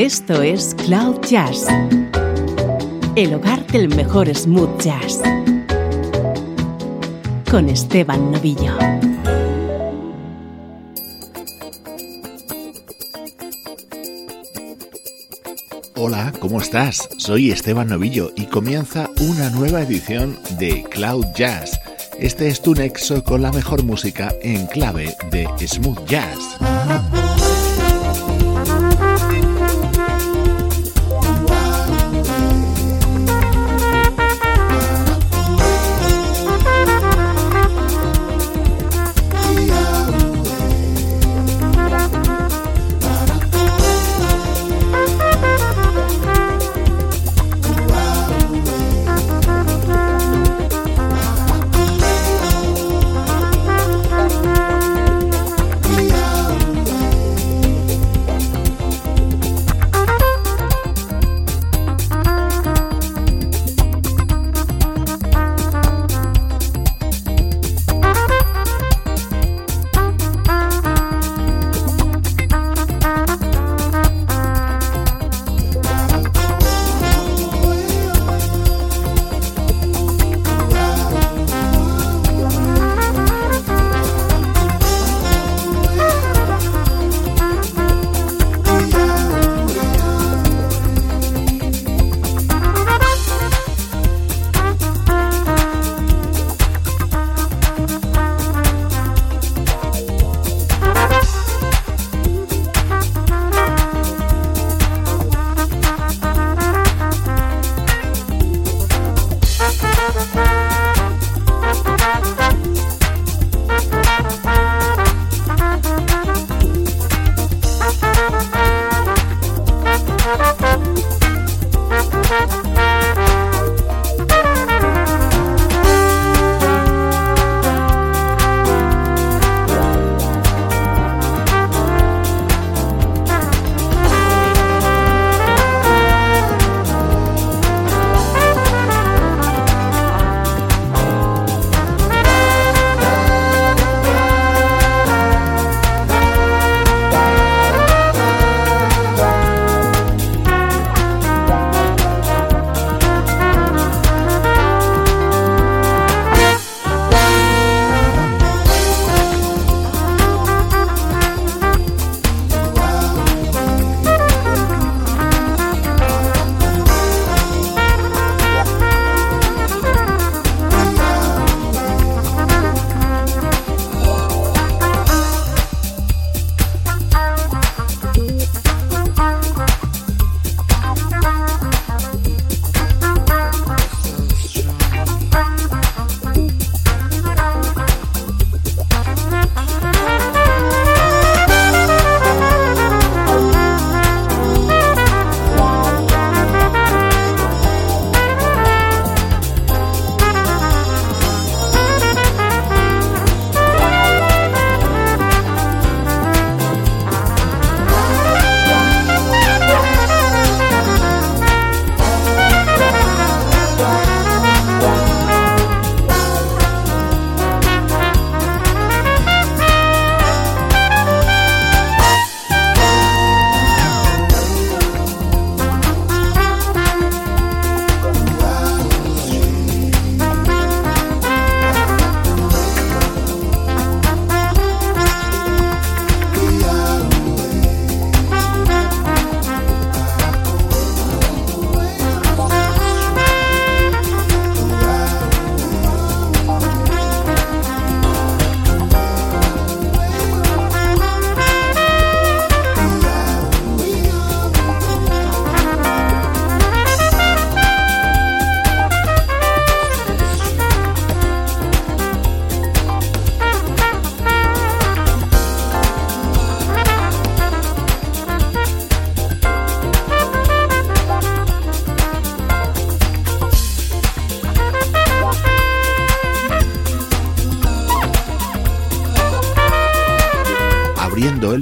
Esto es Cloud Jazz, el hogar del mejor smooth jazz, con Esteban Novillo. Hola, ¿cómo estás? Soy Esteban Novillo y comienza una nueva edición de Cloud Jazz. Este es tu nexo con la mejor música en clave de smooth jazz.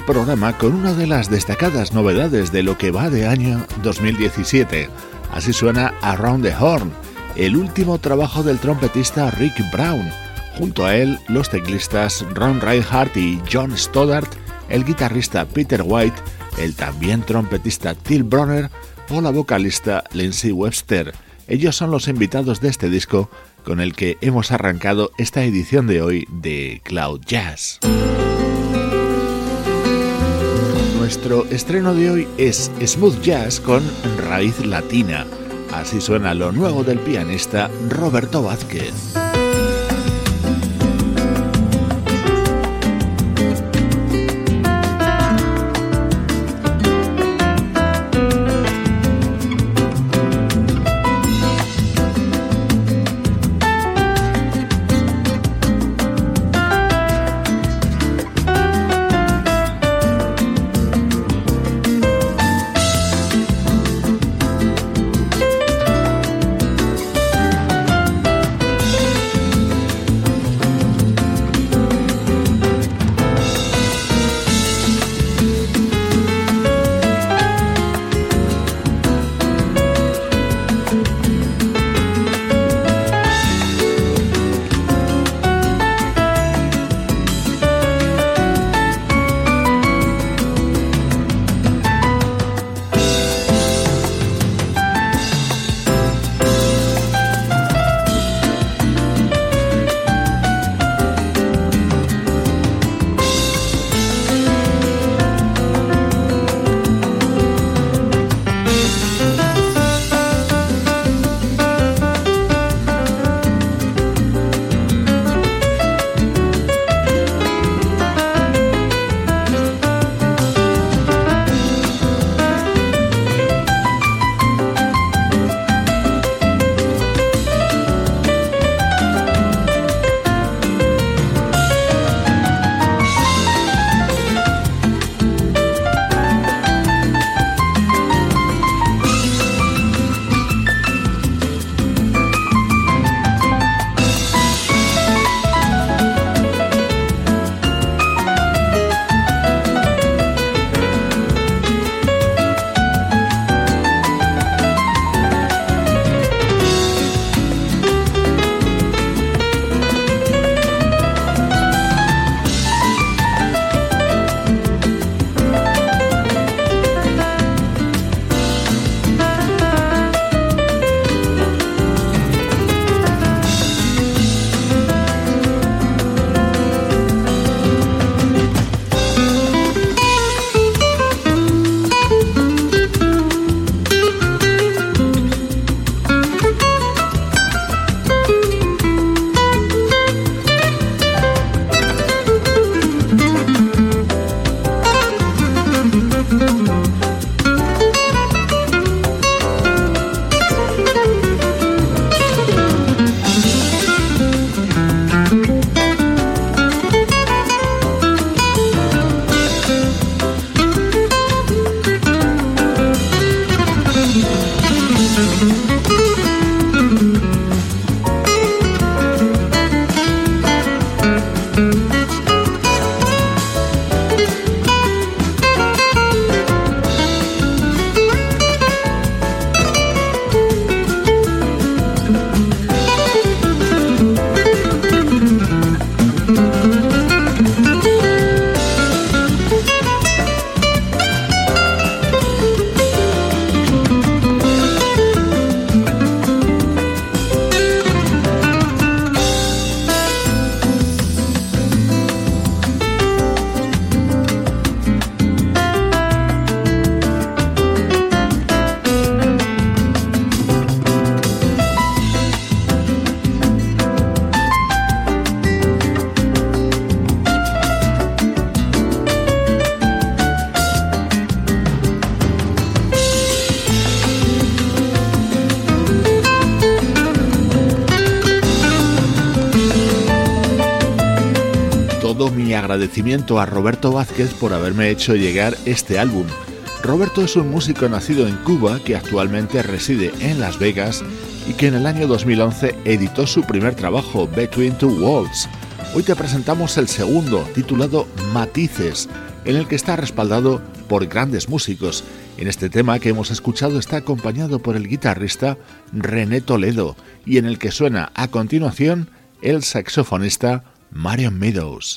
Programa con una de las destacadas novedades de lo que va de año 2017. Así suena Around the Horn, el último trabajo del trompetista Rick Brown. Junto a él, los teclistas Ron Reinhardt y John Stoddart, el guitarrista Peter White el también trompetista Till Bronner o la vocalista Lindsay Webster. Ellos son los invitados de este disco con el que hemos arrancado esta edición de hoy de Cloud Jazz. Nuestro estreno de hoy es Smooth Jazz con raíz latina. Así suena lo nuevo del pianista Roberto Vázquez. Agradecimiento a Roberto Vázquez por haberme hecho llegar este álbum. Roberto es un músico nacido en Cuba que actualmente reside en Las Vegas y que en el año 2011 editó su primer trabajo, Between Two Walls. Hoy te presentamos el segundo, titulado Matices, en el que está respaldado por grandes músicos. En este tema que hemos escuchado está acompañado por el guitarrista René Toledo y en el que suena a continuación el saxofonista Marion Meadows.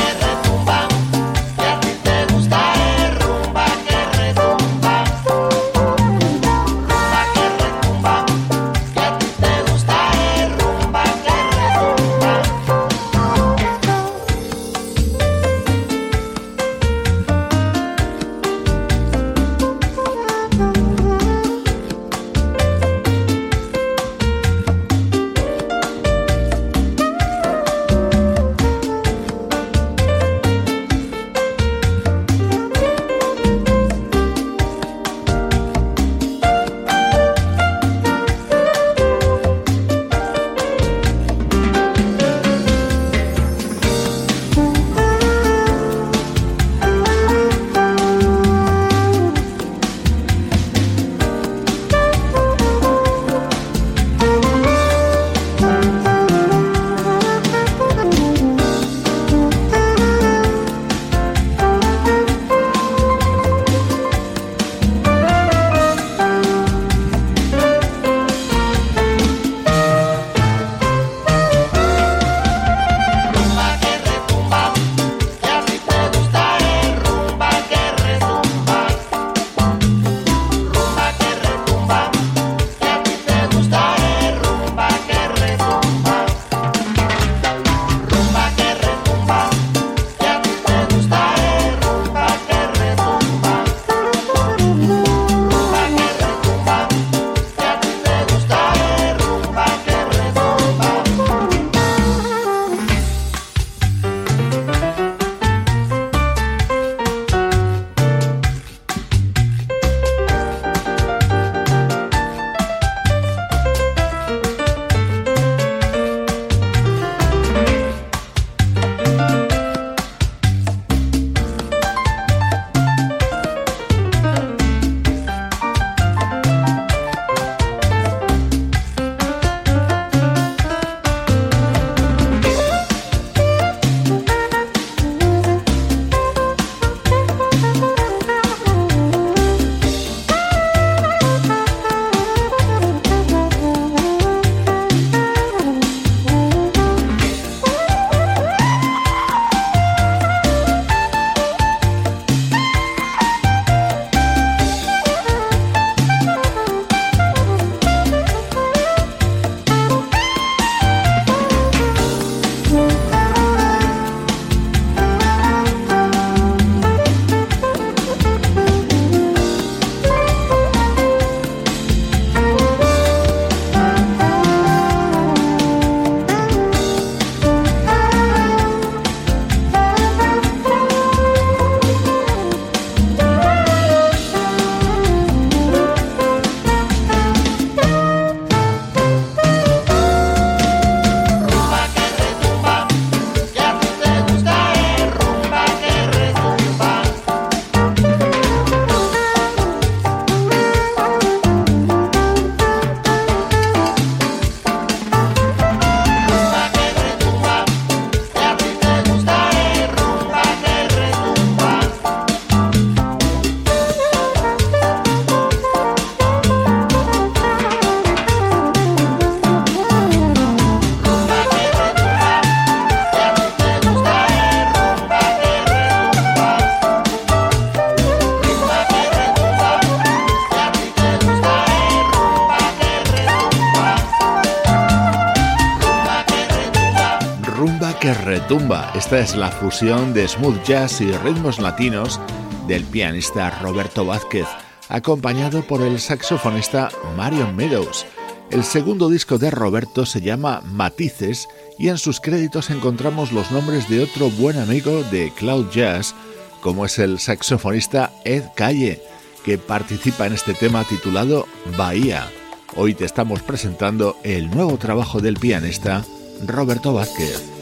Esta es la fusión de smooth jazz y ritmos latinos del pianista Roberto Vázquez, acompañado por el saxofonista Marion Meadows. El segundo disco de Roberto se llama Matices y en sus créditos encontramos los nombres de otro buen amigo de Cloud Jazz, como es el saxofonista Ed Calle, que participa en este tema titulado Bahía. Hoy te estamos presentando el nuevo trabajo del pianista Roberto Vázquez.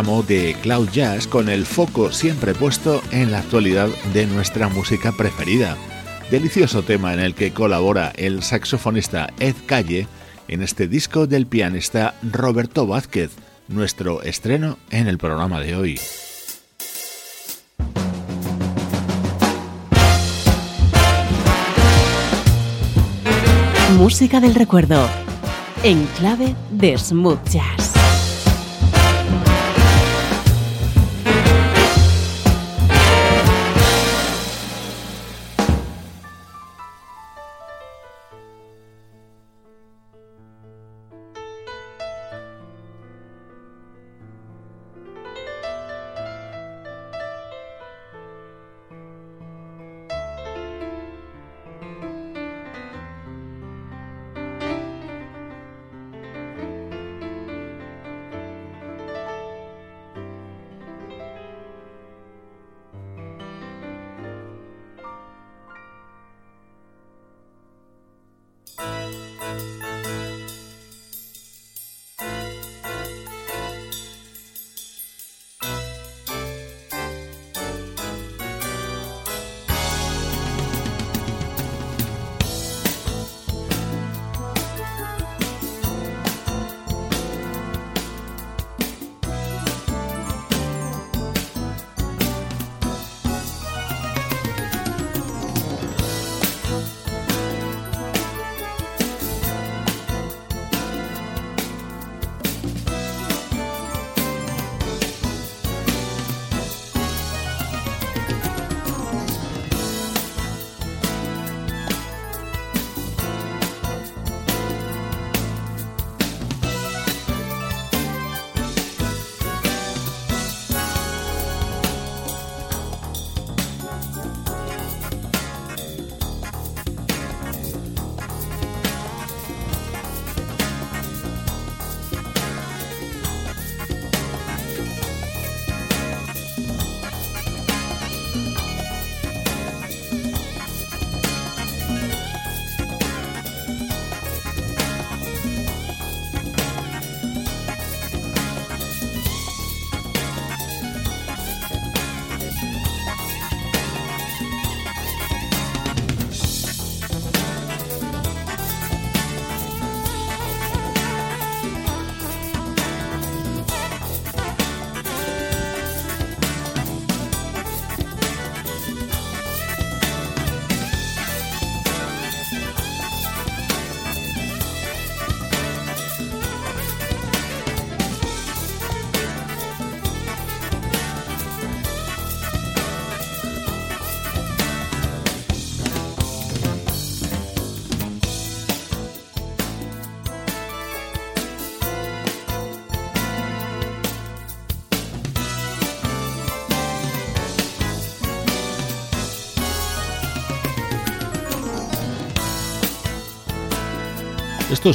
Tramo de Cloud Jazz con el foco siempre puesto en la actualidad de nuestra música preferida. Delicioso tema en el que colabora el saxofonista Ed Calle en este disco del pianista Roberto Vázquez, nuestro estreno en el programa de hoy. Música del recuerdo, en clave de smooth jazz.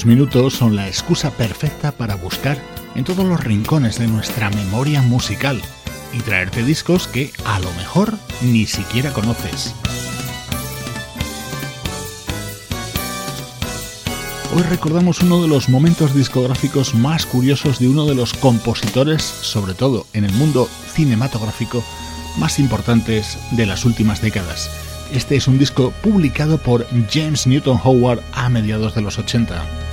Minutos son la excusa perfecta para buscar en todos los rincones de nuestra memoria musical y traerte discos que a lo mejor ni siquiera conoces. Hoy recordamos uno de los momentos discográficos más curiosos de uno de los compositores, sobre todo en el mundo cinematográfico, más importantes de las últimas décadas. Este es un disco publicado por James Newton Howard a mediados de los 80.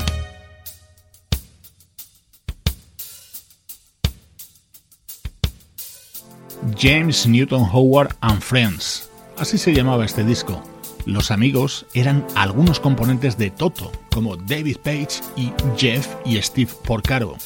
James Newton Howard and Friends. Así se llamaba este disco. Los amigos eran algunos componentes de Toto, como David Page y Jeff y Steve Porcaro.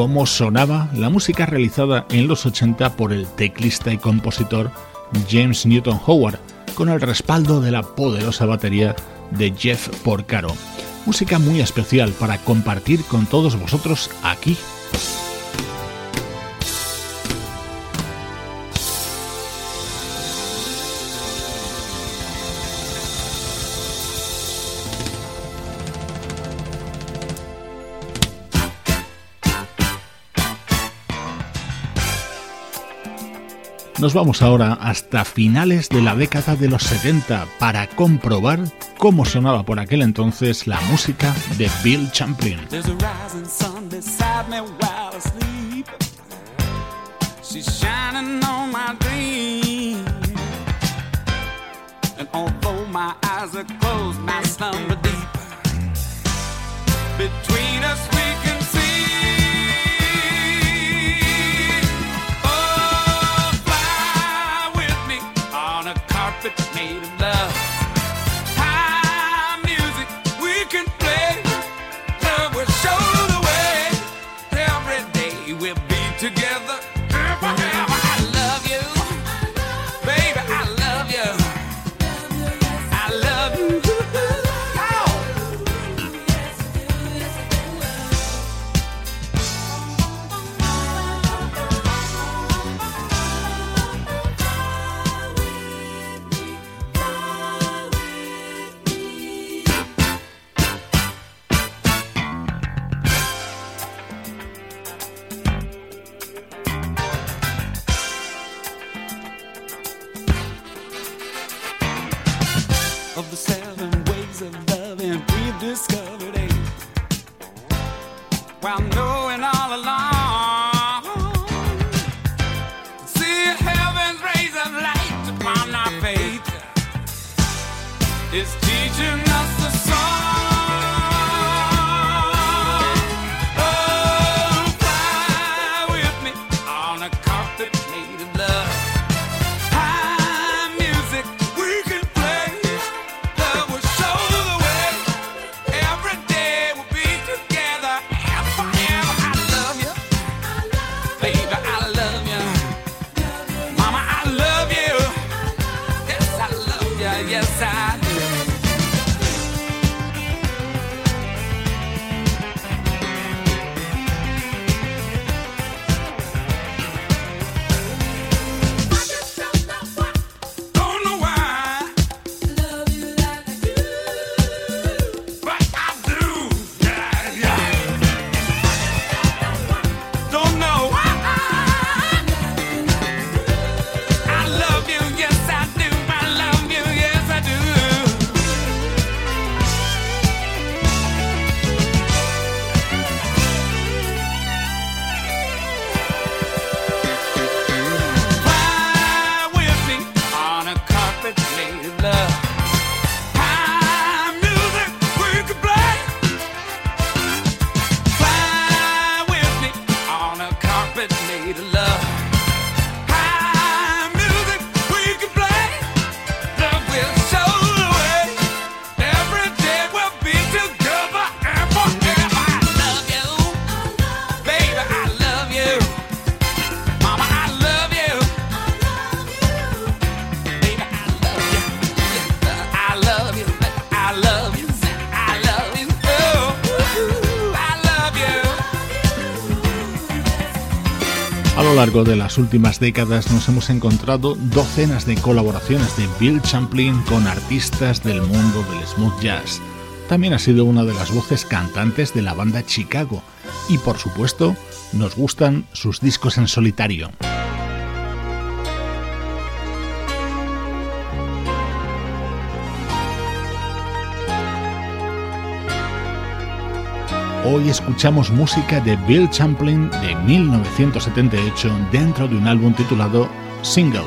Cómo sonaba la música realizada en los 80 por el teclista y compositor James Newton Howard, con el respaldo de la poderosa batería de Jeff Porcaro. Música muy especial para compartir con todos vosotros aquí Nos vamos ahora hasta finales de la década de los 70 para comprobar cómo sonaba por aquel entonces la música de Bill Champlin. Between us las últimas décadas nos hemos encontrado docenas de colaboraciones de Bill Champlin con artistas del mundo del smooth jazz. También ha sido una de las voces cantantes de la banda Chicago y por supuesto nos gustan sus discos en solitario. Hoy escuchamos música de Bill Champlin de 1978 dentro de un álbum titulado Single.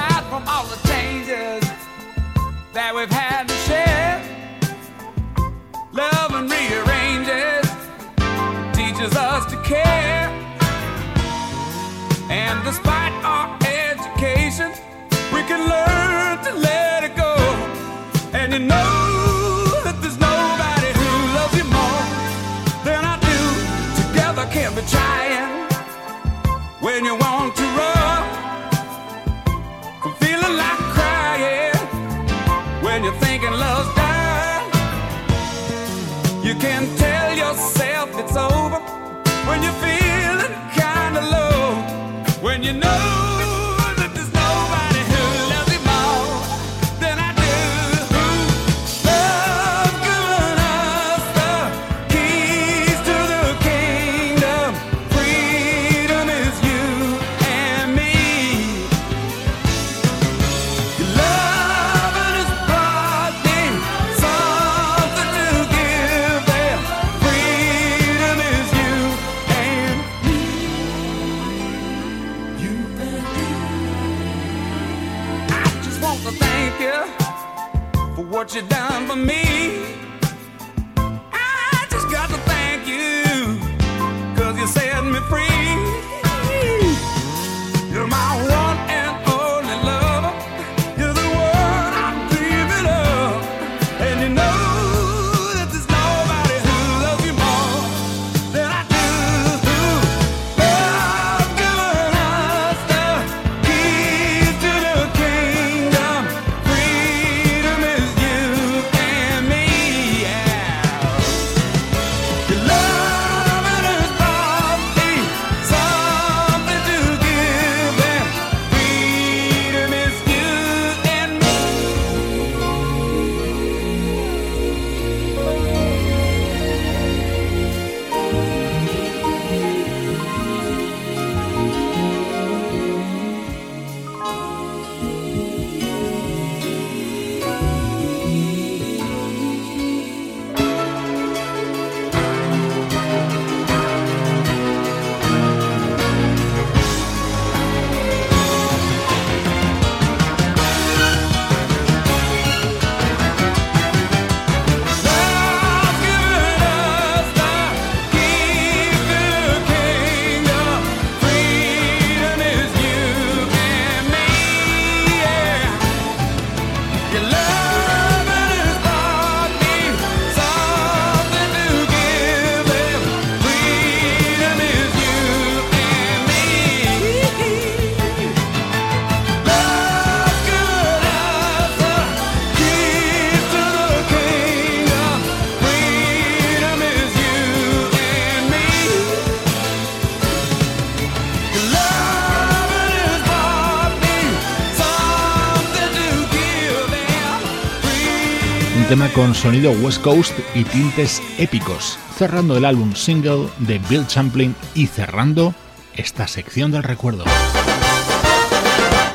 Con sonido West Coast y tintes épicos, cerrando el álbum single de Bill Champlin y cerrando esta sección del recuerdo.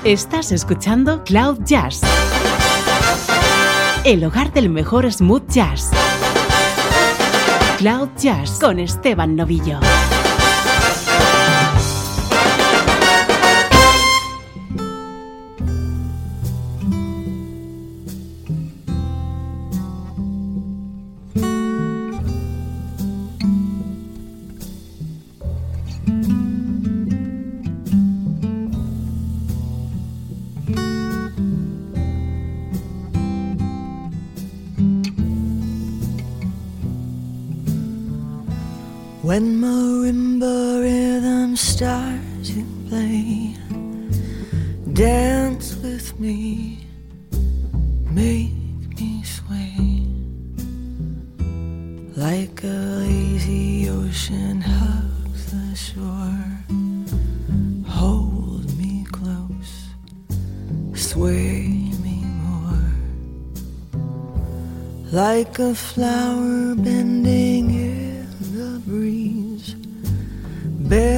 Estás escuchando Cloud Jazz, el hogar del mejor smooth jazz. Cloud Jazz con Esteban Novillo. like a flower bending in the breeze. Bare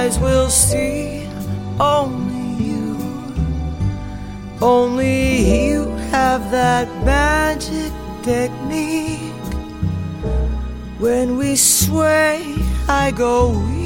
eyes will see only you. Only you have that magic technique. When we sway, I go weak.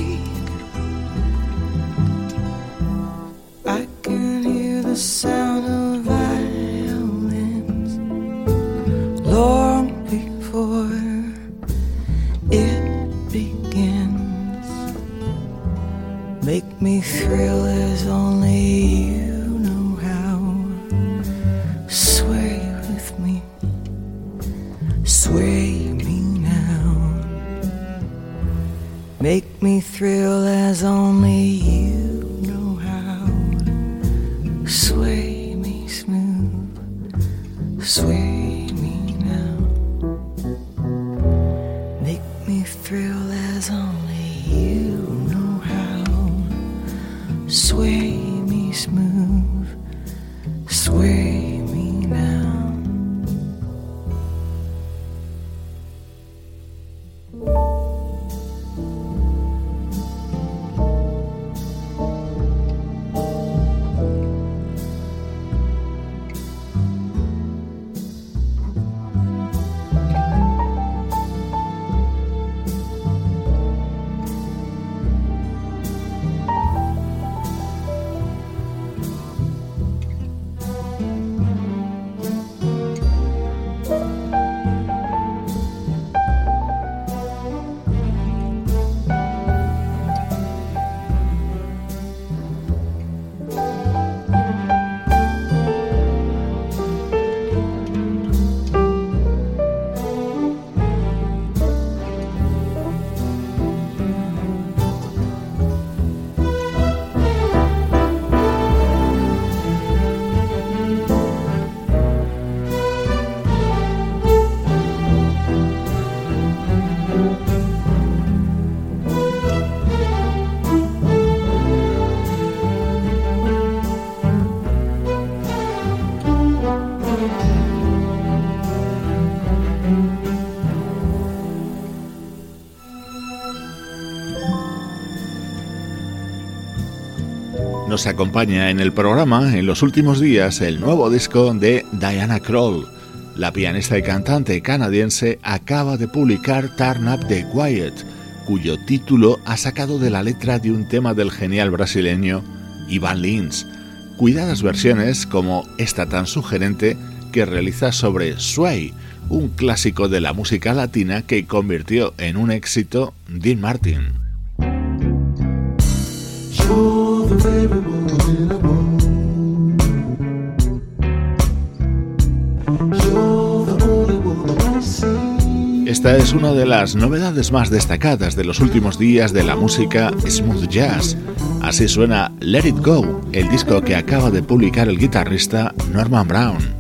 Nos acompaña en el programa en los últimos días el nuevo disco de Diana Kroll. La pianista y cantante canadiense acaba de publicar Turn Up the Quiet, cuyo título ha sacado de la letra de un tema del genial brasileño Ivan Lins. Cuidadas versiones como esta tan sugerente que realiza sobre Sway, un clásico de la música latina que convirtió en un éxito Dean Martin. Esta es una de las novedades más destacadas de los últimos días de la música smooth jazz. Así suena Let It Go, el disco que acaba de publicar el guitarrista Norman Brown.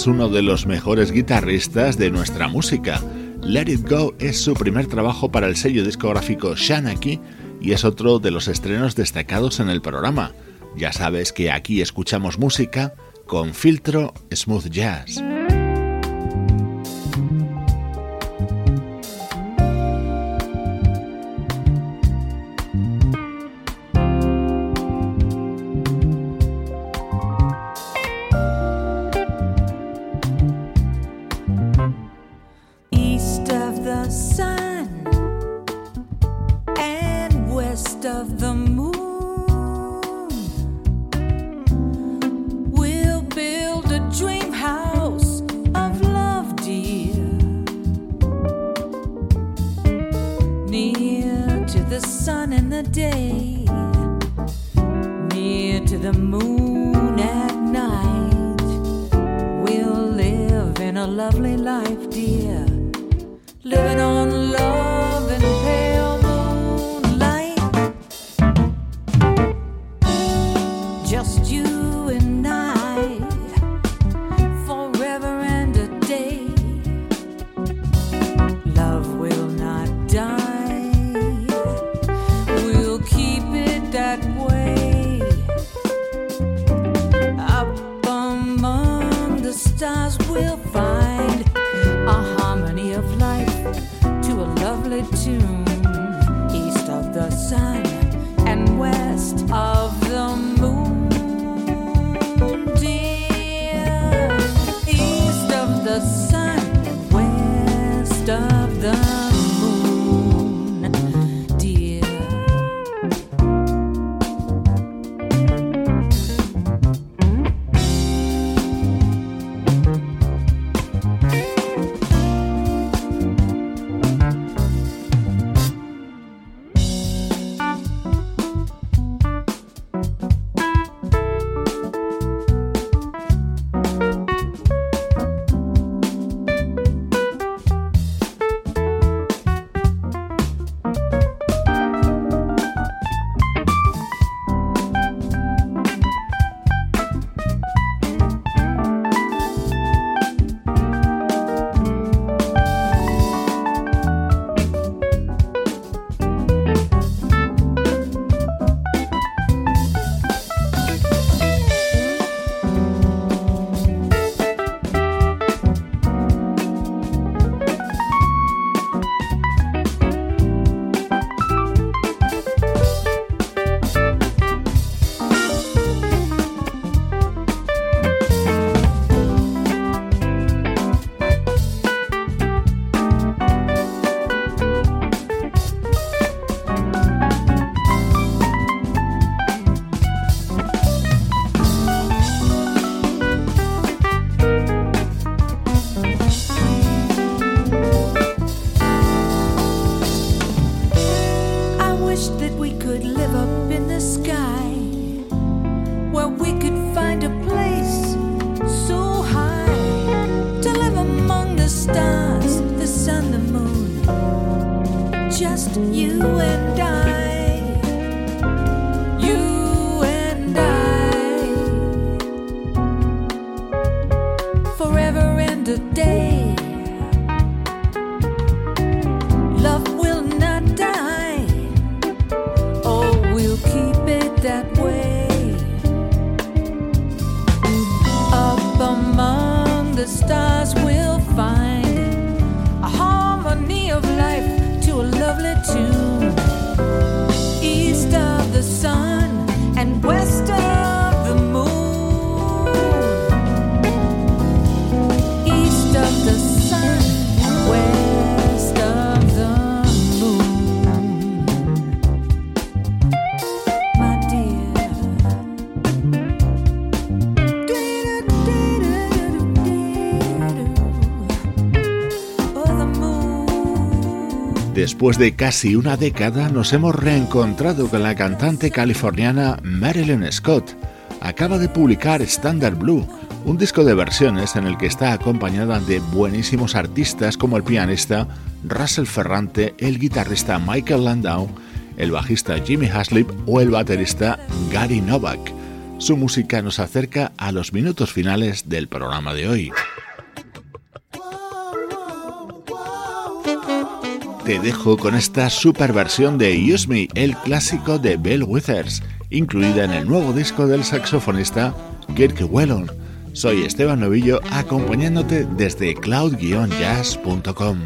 Es uno de los mejores guitarristas de nuestra música. Let It Go es su primer trabajo para el sello discográfico Shanaki y es otro de los estrenos destacados en el programa. Ya sabes que aquí escuchamos música con filtro smooth jazz. living a lovely life, dear. Living on love. Después de casi una década nos hemos reencontrado con la cantante californiana Marilyn Scott. Acaba de publicar Standard Blue, un disco de versiones en el que está acompañada de buenísimos artistas como el pianista Russell Ferrante, el guitarrista Michael Landau, el bajista Jimmy Haslip o el baterista Gary Novak. Su música nos acerca a los minutos finales del programa de hoy. Te dejo con esta super versión de Use Me, el clásico de Bill Withers, incluida en el nuevo disco del saxofonista Kirk Whelan. Soy Esteban Novillo acompañándote desde cloud-jazz.com.